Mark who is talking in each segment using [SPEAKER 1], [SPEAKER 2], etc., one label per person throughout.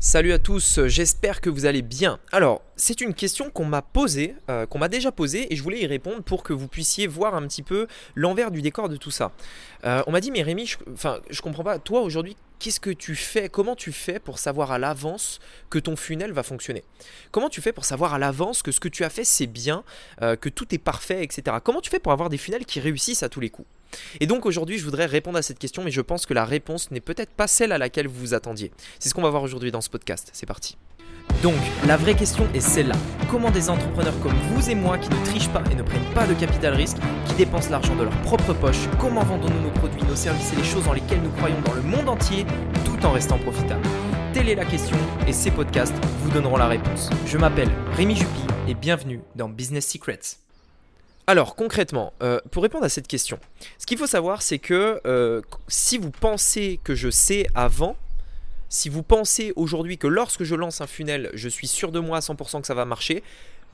[SPEAKER 1] Salut à tous, j'espère que vous allez bien. Alors, c'est une question qu'on m'a posée, euh, qu'on m'a déjà posée, et je voulais y répondre pour que vous puissiez voir un petit peu l'envers du décor de tout ça. Euh, on m'a dit, mais Rémi, je, enfin, comprends pas, toi aujourd'hui, qu'est-ce que tu fais Comment tu fais pour savoir à l'avance que ton funnel va fonctionner? Comment tu fais pour savoir à l'avance que ce que tu as fait c'est bien, euh, que tout est parfait, etc. Comment tu fais pour avoir des funnels qui réussissent à tous les coups? Et donc aujourd'hui, je voudrais répondre à cette question, mais je pense que la réponse n'est peut-être pas celle à laquelle vous vous attendiez. C'est ce qu'on va voir aujourd'hui dans ce podcast. C'est parti. Donc, la vraie question est celle-là. Comment des entrepreneurs comme vous et moi qui ne trichent pas et ne prennent pas de capital risque, qui dépensent l'argent de leur propre poche, comment vendons-nous nos produits, nos services et les choses dans lesquelles nous croyons dans le monde entier, tout en restant profitables? Telle est la question et ces podcasts vous donneront la réponse. Je m'appelle Rémi Juppy et bienvenue dans Business Secrets. Alors concrètement, euh, pour répondre à cette question, ce qu'il faut savoir c'est que euh, si vous pensez que je sais avant, si vous pensez aujourd'hui que lorsque je lance un funnel, je suis sûr de moi à 100% que ça va marcher,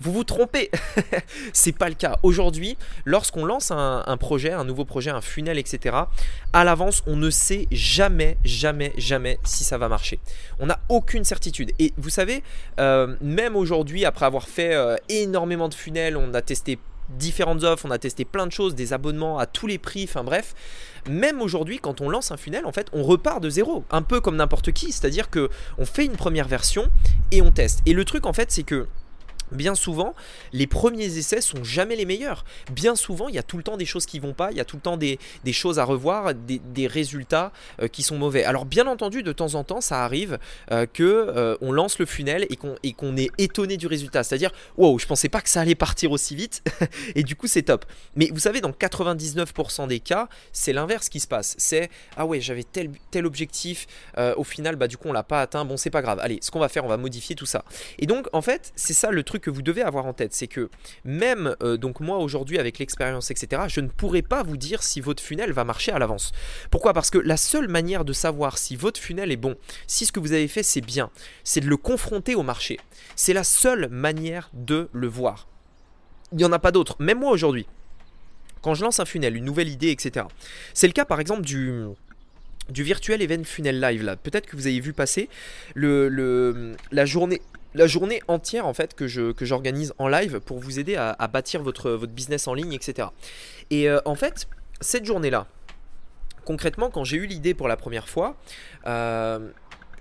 [SPEAKER 1] vous vous trompez. c'est pas le cas. Aujourd'hui, lorsqu'on lance un, projet, un nouveau projet, un funnel, etc., à l'avance, on ne sait jamais, jamais, jamais si ça va marcher. On n'a aucune certitude. Et vous savez, euh, même aujourd'hui, après avoir fait énormément de funnels, on a testé différentes offres, on a testé plein de choses, des abonnements à tous les prix, enfin bref. Même aujourd'hui, quand on lance un funnel, en fait, on repart de zéro, un peu comme n'importe qui, c'est-à-dire que on fait une première version et on teste. Et le truc en fait, c'est que Bien souvent, les premiers essais sont jamais les meilleurs. Bien souvent, il y a tout le temps des choses qui vont pas, il y a tout le temps des, choses à revoir, des, résultats euh, qui sont mauvais. Alors bien entendu, de temps en temps, ça arrive euh, que euh, on lance le funnel et qu'on est étonné du résultat. C'est-à-dire, wow, je pensais pas que ça allait partir aussi vite, et du coup c'est top. Mais vous savez, dans 99% des cas, c'est l'inverse qui se passe. C'est ah ouais, j'avais tel tel objectif, au final, bah du coup on l'a pas atteint. Bon, c'est pas grave. Allez, ce qu'on va faire, on va modifier tout ça. Et donc en fait, c'est ça le truc que vous devez avoir en tête, c'est que même euh, donc moi aujourd'hui avec l'expérience, etc., je ne pourrais pas vous dire si votre funnel va marcher à l'avance. Pourquoi? Parce que la seule manière de savoir si votre funnel est bon, si ce que vous avez fait c'est bien, c'est de le confronter au marché. C'est la seule manière de le voir. Il n'y en a pas d'autre. Même moi aujourd'hui, quand je lance un funnel, une nouvelle idée, etc. C'est le cas par exemple du du virtuel event funnel live là. Peut-être que vous avez vu passer le, le, la journée la journée entière en fait que je que j'organise en live pour vous aider à, bâtir votre votre business en ligne, etc. Et euh, en fait, cette journée-là, concrètement, quand j'ai eu l'idée pour la première fois, euh,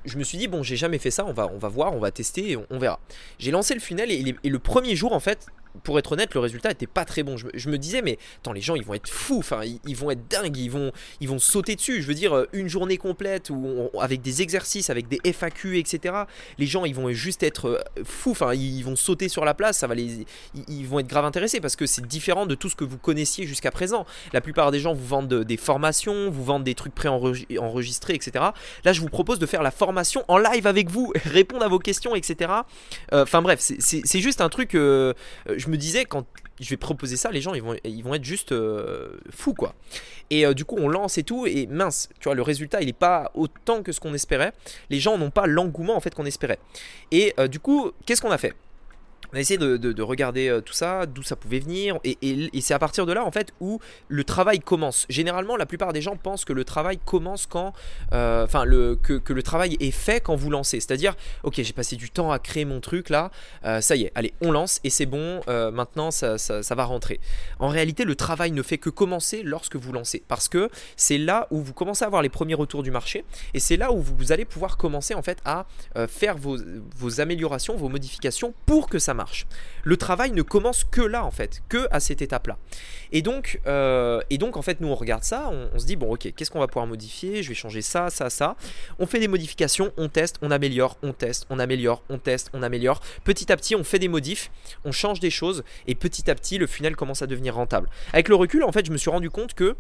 [SPEAKER 1] je me suis dit bon, j'ai jamais fait ça, on va on va voir, on va tester on, verra. J'ai lancé le funnel et, le premier jour en fait, pour être honnête, le résultat était pas très bon. Je, me disais, mais attends, les gens ils vont être fous, enfin ils, vont être dingues, ils vont, ils vont sauter dessus. Je veux dire, euh, une journée complète avec des exercices, avec des FAQ, etc. Les gens ils vont juste être euh, fous, enfin ils vont sauter sur la place, ça va les, ils, vont être grave intéressés parce que c'est différent de tout ce que vous connaissiez jusqu'à présent. La plupart des gens vous vendent des formations, vous vendent des trucs préenregistrés, etc. Là, je vous propose de faire la formation en live avec vous, répondre à vos questions, etc. Euh, enfin bref, c'est juste un truc me disais, quand je vais proposer ça, les gens ils vont, ils vont être juste euh, fous quoi. Et euh, du coup, on lance et tout, et mince, tu vois, le résultat il n'est pas autant que ce qu'on espérait. Les gens n'ont pas l'engouement en fait qu'on espérait. Et euh, du coup, qu'est-ce qu'on a fait? On a essayé de, regarder euh, tout ça, d'où ça pouvait venir, et, c'est à partir de là en fait où le travail commence. Généralement, la plupart des gens pensent que le travail commence quand, euh, enfin, que, le travail est fait quand vous lancez. C'est-à-dire, ok, j'ai passé du temps à créer mon truc là, euh, ça y est, allez, on lance et c'est bon, maintenant ça, va rentrer. En réalité, le travail ne fait que commencer lorsque vous lancez, parce que c'est là où vous commencez à avoir les premiers retours du marché, et c'est là où vous, allez pouvoir commencer en fait à faire vos améliorations, vos modifications pour que ça marche. Le travail ne commence que là en fait, que à cette étape-là. Et donc, euh, et donc en fait, nous on regarde ça, on, se dit bon ok, qu'est-ce qu'on va pouvoir modifier? Je vais changer ça, ça, ça. On fait des modifications, on teste, on améliore, on teste, on améliore, on teste, on améliore. Petit à petit, on fait des modifs, on change des choses, et petit à petit, le funnel commence à devenir rentable. Avec le recul, en fait, je me suis rendu compte que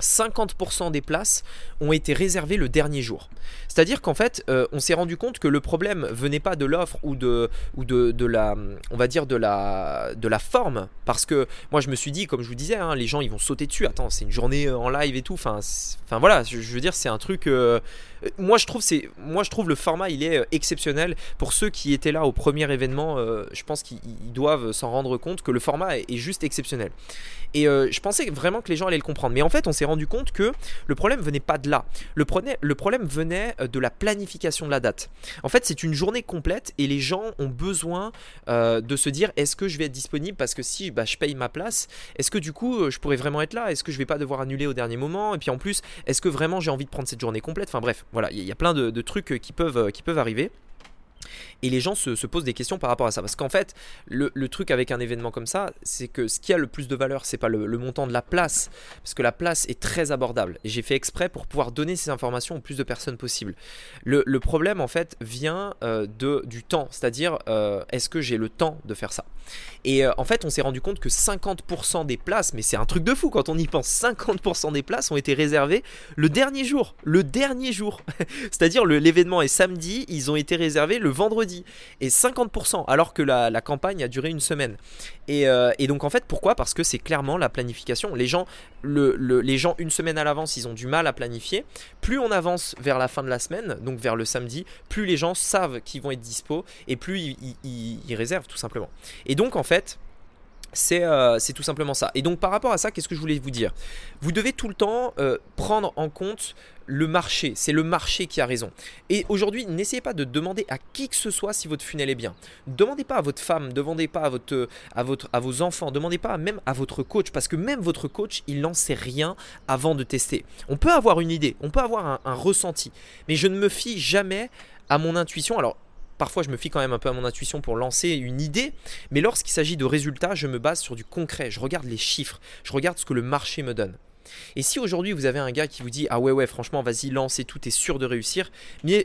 [SPEAKER 1] 50% des places ont été réservées le dernier jour. C'est-à-dire qu'en fait, euh, on s'est rendu compte que le problème venait pas de l'offre ou de ou de, de, la, on va dire de la de la forme, parce que moi je me suis dit, comme je vous disais, hein, les gens ils vont sauter dessus. Attends, c'est une journée euh, en live et tout. Enfin, enfin voilà, je, veux dire, c'est un truc. Euh, moi je trouve c'est, moi je trouve le format il est exceptionnel. Pour ceux qui étaient là au premier événement, je pense qu'ils doivent s'en rendre compte que le format est, est juste exceptionnel. Et je pensais vraiment que les gens allaient le comprendre, mais en fait, on s'est rendu compte que le problème venait pas de là. Le, le problème venait euh, de la planification de la date. En fait, c'est une journée complète et les gens ont besoin euh, de se dire est-ce que je vais être disponible parce que si bah, je paye ma place, est-ce que du coup euh, je pourrais vraiment être là? Est-ce que je vais pas devoir annuler au dernier moment? Et puis en plus, est-ce que vraiment j'ai envie de prendre cette journée complète? Enfin bref, voilà, il y, a plein de, trucs qui peuvent, qui peuvent arriver. Et les gens se, posent des questions par rapport à ça. Parce qu'en fait, le, truc avec un événement comme ça, c'est que ce qui a le plus de valeur, c'est pas le, montant de la place. Parce que la place est très abordable. Et j'ai fait exprès pour pouvoir donner ces informations au plus de personnes possible. Le, problème, en fait, vient euh, de, du temps. C'est-à-dire, euh, est-ce que j'ai le temps de faire ça? Et euh, en fait, on s'est rendu compte que 50% des places, mais c'est un truc de fou quand on y pense, 50% des places ont été réservées le dernier jour. Le dernier jour. C'est-à-dire, l'événement est samedi, ils ont été réservés le vendredi. Et 50%, alors que la, campagne a duré une semaine. Euh, et, donc en fait, pourquoi? Parce que c'est clairement la planification. Les gens, les gens, une semaine à l'avance, ils ont du mal à planifier. Plus on avance vers la fin de la semaine, donc vers le samedi, plus les gens savent qu'ils vont être dispo et plus ils réservent tout simplement. Et donc en fait... Euh, c'est tout simplement ça. Et donc par rapport à ça, qu'est-ce que je voulais vous dire? Vous devez tout le temps euh, prendre en compte le marché. C'est le marché qui a raison. Et aujourd'hui, n'essayez pas de demander à qui que ce soit si votre funnel est bien. Demandez pas à votre femme, demandez pas à, votre, à, votre, à vos enfants, demandez pas même à votre coach. Parce que même votre coach, il n'en sait rien avant de tester. On peut avoir une idée, on peut avoir un, un ressenti. Mais je ne me fie jamais à mon intuition. Alors Parfois, je me fie quand même un peu à mon intuition pour lancer une idée, mais lorsqu'il s'agit de résultats, je me base sur du concret. Je regarde les chiffres, je regarde ce que le marché me donne. Et si aujourd'hui vous avez un gars qui vous dit ah ouais ouais franchement vas-y lance et tout est sûr de réussir,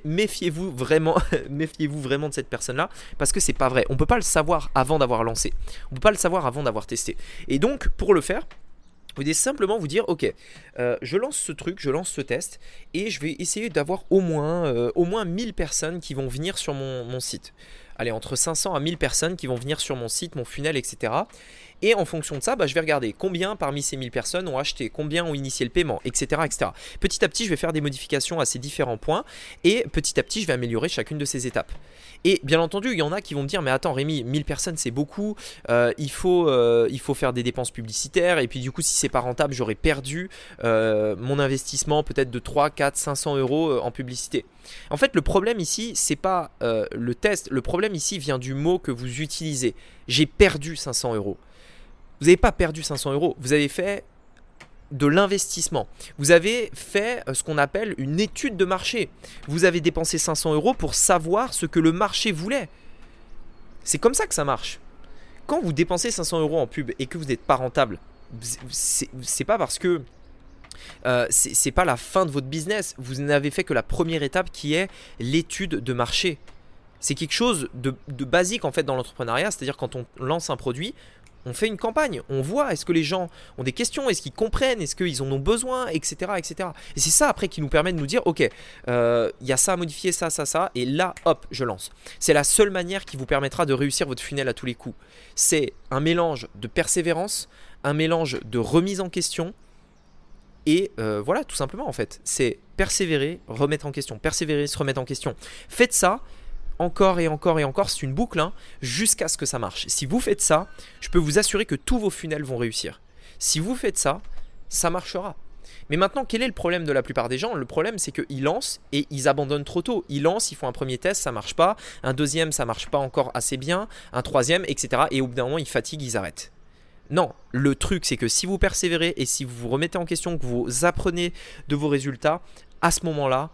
[SPEAKER 1] méfiez-vous vraiment, méfiez-vous vraiment de cette personne-là parce que c'est pas vrai. On peut pas le savoir avant d'avoir lancé. On peut pas le savoir avant d'avoir testé. Et donc pour le faire, vous devez simplement vous dire, ok, euh, je lance ce truc, je lance ce test, et je vais essayer d'avoir au moins, euh, au moins 1000 personnes qui vont venir sur mon, mon site. Allez, entre 500 à 1000 personnes qui vont venir sur mon site, mon funnel, etc. Et en fonction de ça, bah, je vais regarder combien parmi ces 1000 personnes ont acheté, combien ont initié le paiement, etc., etc. Petit à petit, je vais faire des modifications à ces différents points et petit à petit, je vais améliorer chacune de ces étapes. Et bien entendu, il y en a qui vont me dire, mais attends Rémi, 1000 personnes c'est beaucoup, euh, il, faut, euh, il faut faire des dépenses publicitaires et puis du coup, si c'est pas rentable, j'aurais perdu euh, mon investissement peut-être de 3, 4, 500 euros en publicité. En fait, le problème ici, c'est pas le test, le problème ici vient du mot que vous utilisez. J'ai perdu 500 euros. Vous n'avez pas perdu 500 euros, vous avez fait de l'investissement. Vous avez fait euh, ce qu'on appelle une étude de marché. Vous avez dépensé 500 euros pour savoir ce que le marché voulait. C'est comme ça que ça marche. Quand vous dépensez 500 euros en pub et que vous n'êtes pas rentable, c'est pas parce que euh, c'est pas la fin de votre business. Vous n'avez fait que la première étape qui est l'étude de marché. C'est quelque chose de, de, basique en fait dans l'entrepreneuriat, c'est-à-dire quand on lance un produit, on fait une campagne, on voit est-ce que les gens ont des questions, est-ce qu'ils comprennent, est-ce qu'ils en ont besoin, etc. etc. Et c'est ça après qui nous permet de nous dire, ok, euh, il y a ça à modifier, ça, ça, ça, et là, hop, je lance. C'est la seule manière qui vous permettra de réussir votre funnel à tous les coups. C'est un mélange de persévérance, un mélange de remise en question, et euh, voilà, tout simplement en fait, c'est persévérer, remettre en question, persévérer, se remettre en question. Faites ça, encore et encore et encore, c'est une boucle, hein, jusqu'à ce que ça marche. Si vous faites ça, je peux vous assurer que tous vos funnels vont réussir. Si vous faites ça, ça marchera. Mais maintenant, quel est le problème de la plupart des gens? Le problème, c'est qu'ils lancent et ils abandonnent trop tôt. Ils lancent, ils font un premier test, ça marche pas. Un deuxième, ça marche pas encore assez bien. Un troisième, etc. Et au bout d'un moment, ils fatiguent, ils arrêtent. Non, le truc, c'est que si vous persévérez et si vous vous remettez en question, que vous apprenez de vos résultats, à ce moment-là,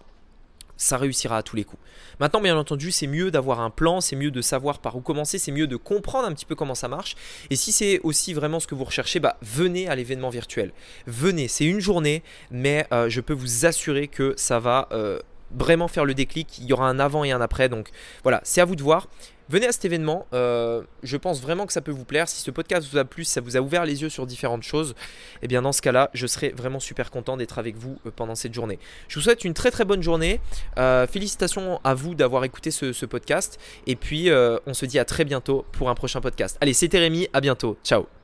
[SPEAKER 1] ça réussira à tous les coups. Maintenant, bien entendu, c'est mieux d'avoir un plan, c'est mieux de savoir par où commencer, c'est mieux de comprendre un petit peu comment ça marche. Et si c'est aussi vraiment ce que vous recherchez, bah, venez à l'événement virtuel. Venez, c'est une journée, mais euh, je peux vous assurer que ça va euh, vraiment faire le déclic. Il y aura un avant et un après. Donc voilà, c'est à vous de voir. Venez à cet événement, euh, je pense vraiment que ça peut vous plaire. Si ce podcast vous a plu, ça vous a ouvert les yeux sur différentes choses, eh bien dans ce cas-là, je serai vraiment super content d'être avec vous euh, pendant cette journée. Je vous souhaite une très très bonne journée. Euh, félicitations à vous d'avoir écouté ce, podcast. Et puis on se dit à très bientôt pour un prochain podcast. Allez, c'était Rémi, à bientôt. Ciao